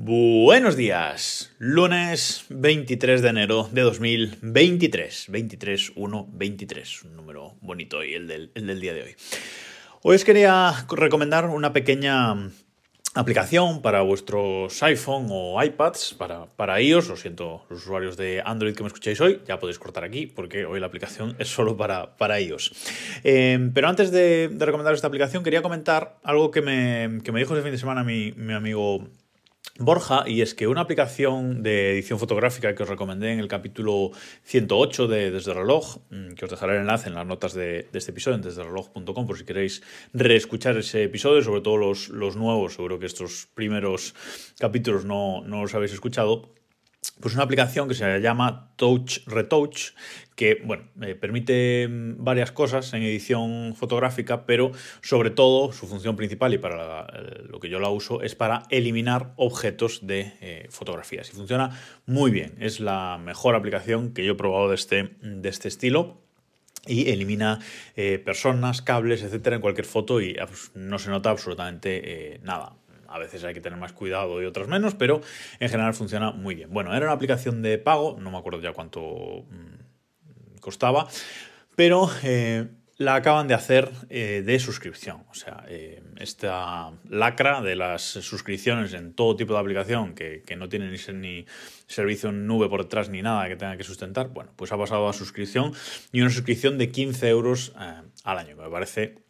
Buenos días, lunes 23 de enero de 2023, 23, 1, 23, un número bonito y el del, el del día de hoy. Hoy os quería recomendar una pequeña aplicación para vuestros iPhone o iPads, para, para iOS, lo siento, los usuarios de Android que me escucháis hoy, ya podéis cortar aquí porque hoy la aplicación es solo para, para. Eh, pero antes de, de recomendar esta aplicación, quería comentar algo que me, que me dijo este fin de semana mi, mi amigo Borja, y es que una aplicación de edición fotográfica que os recomendé en el capítulo 108 de Desde Reloj, mm, que os dejaré el enlace en las notas de, este episodio en desdereloj.com por si queréis reescuchar ese episodio, sobre todo los, los nuevos, seguro que estos primeros capítulos no, no los habéis escuchado, pues una aplicación que se llama Touch Retouch, que bueno, eh, permite mm, varias cosas en edición fotográfica, pero sobre todo su función principal y para eh, lo que yo la uso es para eliminar objetos de eh, fotografías. Y funciona muy bien. Es la mejor aplicación que yo he probado de este, de este estilo y elimina personas, cables, etcétera, en cualquier foto y pues, no se nota absolutamente nada. A veces hay que tener más cuidado y otras menos, pero en general funciona muy bien. Bueno, era una aplicación de pago, no me acuerdo ya cuánto mmm, costaba, pero eh, la acaban de hacer eh, de suscripción. O sea, eh, esta lacra de las suscripciones en todo tipo de aplicación que, no tiene ni, ni, servicio en nube por detrás ni nada que tenga que sustentar, bueno, pues ha pasado a suscripción y una suscripción de 15 euros al año, me parece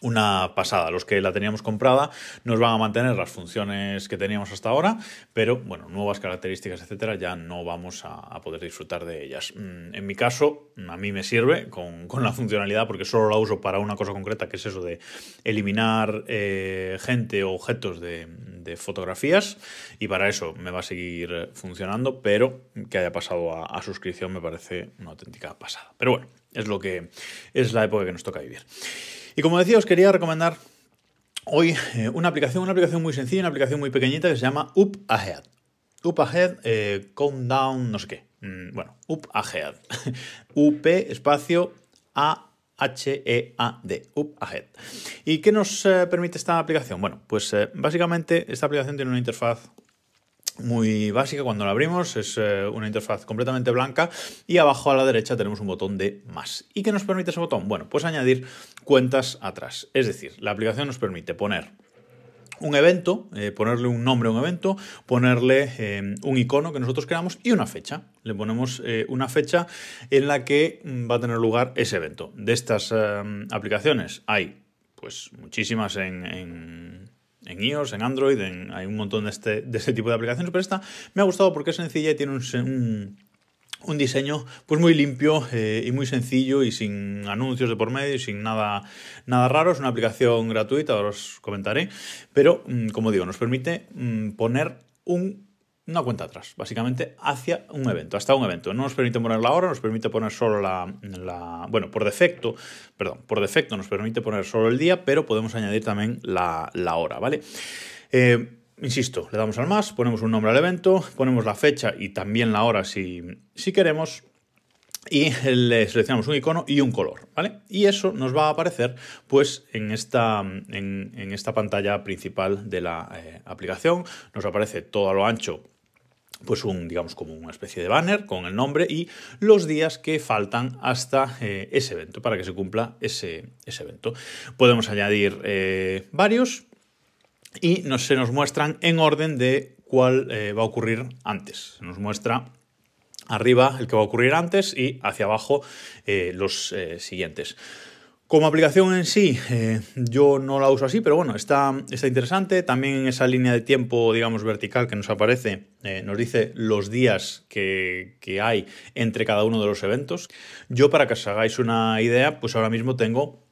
una pasada. Los que la teníamos comprada nos van a mantener las funciones que teníamos hasta ahora, pero bueno, nuevas características, etcétera, ya no vamos a, poder disfrutar de ellas. Mm, en mi caso, a mí me sirve con, con, la funcionalidad porque solo la uso para una cosa concreta, que es eso de eliminar eh, gente o objetos de, de, fotografías, y para eso me va a seguir funcionando, pero que haya pasado a, a suscripción me parece una auténtica pasada. Pero bueno, es lo que es la época que nos toca vivir. Y como decía, os quería recomendar hoy eh, una aplicación, una aplicación muy sencilla, una aplicación muy pequeñita que se llama Up Ahead. Up Ahead, eh, Countdown, no sé qué. Mm, bueno, Up Ahead. UP espacio A H-E-A-D, Up Ahead. ¿Y qué nos eh, permite esta aplicación? Bueno, pues básicamente esta aplicación tiene una interfaz muy básica cuando la abrimos, es eh, una interfaz completamente blanca y abajo a la derecha tenemos un botón de más. ¿Y qué nos permite ese botón? Bueno, pues añadir cuentas atrás. Es decir, la aplicación nos permite poner un evento, eh, ponerle un nombre a un evento, ponerle eh, un icono que nosotros creamos y una fecha. Le ponemos una fecha en la que mm, va a tener lugar ese evento. De estas aplicaciones hay pues muchísimas en en iOS, en Android, en, hay un montón de este, tipo de aplicaciones, pero esta me ha gustado porque es sencilla y tiene un diseño pues muy limpio eh, y muy sencillo y sin anuncios de por medio y sin nada, nada raro. Es una aplicación gratuita, ahora os comentaré, pero mm, como digo, nos permite mm, poner un una cuenta atrás, básicamente hacia un evento, hasta un evento. No nos permite poner la hora, nos permite poner solo la, Bueno, por defecto, perdón, por defecto nos permite poner solo el día, pero podemos añadir también la, la hora, ¿vale? Eh, insisto, le damos al más, ponemos un nombre al evento, ponemos la fecha y también la hora si, si queremos y le seleccionamos un icono y un color, ¿vale? Y eso nos va a aparecer pues en esta, en, en esta pantalla principal de la eh, aplicación. Nos aparece todo a lo ancho pues un, digamos, como una especie de banner con el nombre y los días que faltan hasta eh, ese evento, para que se cumpla ese, evento. Podemos añadir eh, varios y nos, se nos muestran en orden de cuál eh, va a ocurrir antes. Se nos muestra arriba el que va a ocurrir antes y hacia abajo los siguientes. Como aplicación en sí, eh, yo no la uso así, pero bueno, está, está interesante. También en esa línea de tiempo, digamos, vertical que nos aparece, eh, nos dice los días que, que, hay entre cada uno de los eventos. Yo, para que os hagáis una idea, pues ahora mismo tengo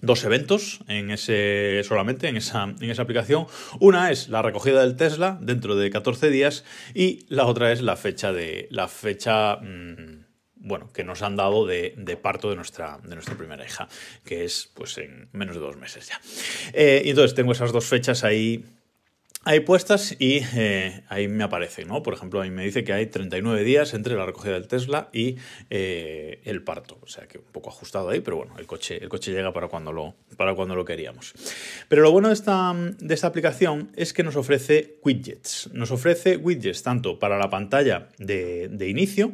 dos eventos en ese, solamente en esa, en esa aplicación. Una es la recogida del Tesla dentro de 14 días y la otra es la fecha de la fecha... Mmm, bueno, que nos han dado de, parto de nuestra, de nuestra primera hija, que es pues en menos de dos meses ya. Eh, y entonces tengo esas dos fechas ahí ahí puestas y eh, ahí me aparece, ¿no? Por ejemplo, ahí me dice que hay 39 días entre la recogida del Tesla y eh, el parto. O sea que un poco ajustado ahí, pero bueno, el coche, el coche llega para cuando, lo, para cuando lo queríamos. Pero lo bueno de esta, de esta aplicación es que nos ofrece widgets. Nos ofrece widgets tanto para la pantalla de, de inicio,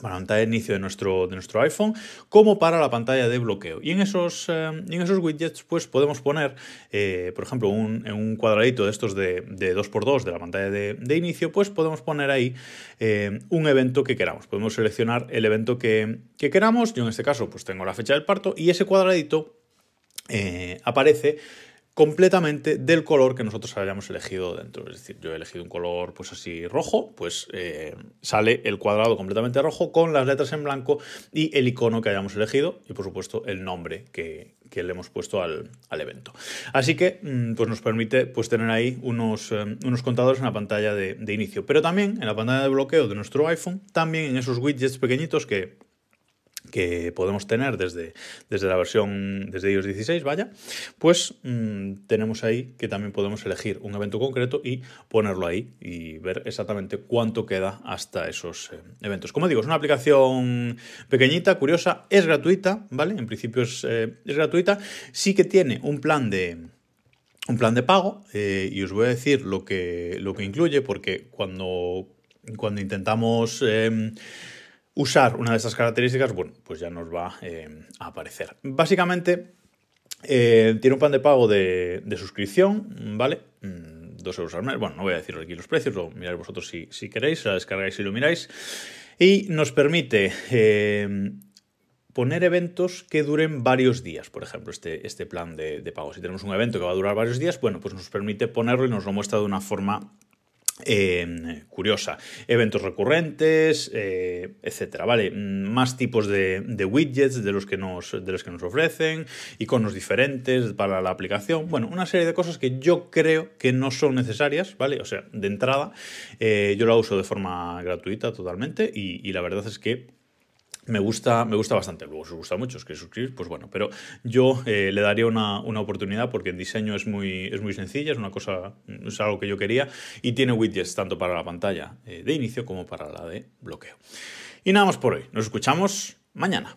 para la pantalla de inicio de nuestro, de nuestro iPhone, como para la pantalla de bloqueo. Y en esos, eh, en esos widgets, pues podemos poner, eh, por ejemplo, un, en un cuadradito de estos de, de 2x2 de la pantalla de, de inicio, pues podemos poner ahí eh, un evento que queramos. Podemos seleccionar el evento que, que, queramos. Yo en este caso, pues tengo la fecha del parto y ese cuadradito aparece completamente del color que nosotros hayamos elegido dentro. Es decir, yo he elegido un color pues así rojo, pues eh, sale el cuadrado completamente rojo con las letras en blanco y el icono que hayamos elegido y por supuesto el nombre que, que le hemos puesto al, al, evento. Así que mm, pues nos permite pues, tener ahí unos, um, unos contadores en la pantalla de, de inicio, pero también en la pantalla de bloqueo de nuestro iPhone, también en esos widgets pequeñitos que que podemos tener desde, desde la versión, desde iOS 16, vaya, pues mmm, tenemos ahí que también podemos elegir un evento concreto y ponerlo ahí y ver exactamente cuánto queda hasta esos eh, eventos. Como digo, es una aplicación pequeñita, curiosa, es gratuita, ¿vale? En principio es, eh, gratuita, sí que tiene un plan de, un plan de pago eh, y os voy a decir lo que, lo que incluye porque cuando, cuando intentamos... Usar una de estas características, bueno, pues ya nos va eh, a aparecer. Básicamente, eh, tiene un plan de pago de, suscripción, ¿vale? Mm, dos euros al mes. Bueno, no voy a deciros aquí los precios, lo miráis vosotros si, queréis, la descargáis y lo miráis. Y nos permite eh, poner eventos que duren varios días, por ejemplo, este, este plan de, pago. Si tenemos un evento que va a durar varios días, bueno, pues nos permite ponerlo y nos lo muestra de una forma eh, curiosa. Eventos recurrentes, eh, etcétera, ¿vale? Más tipos de, widgets de los, que nos, de los que nos ofrecen, iconos diferentes para la aplicación. Bueno, una serie de cosas que yo creo que no son necesarias, ¿vale? O sea, de entrada, eh, yo la uso de forma gratuita totalmente y la verdad es que me gusta, me gusta bastante. Luego, os gusta mucho, os queréis suscribir, pues bueno. Pero yo eh, le daría una, una, oportunidad porque el diseño es muy, es muy sencilla, es una cosa, es algo que yo quería y tiene widgets tanto para la pantalla eh, de inicio como para la de bloqueo. Y nada más por hoy. Nos escuchamos mañana.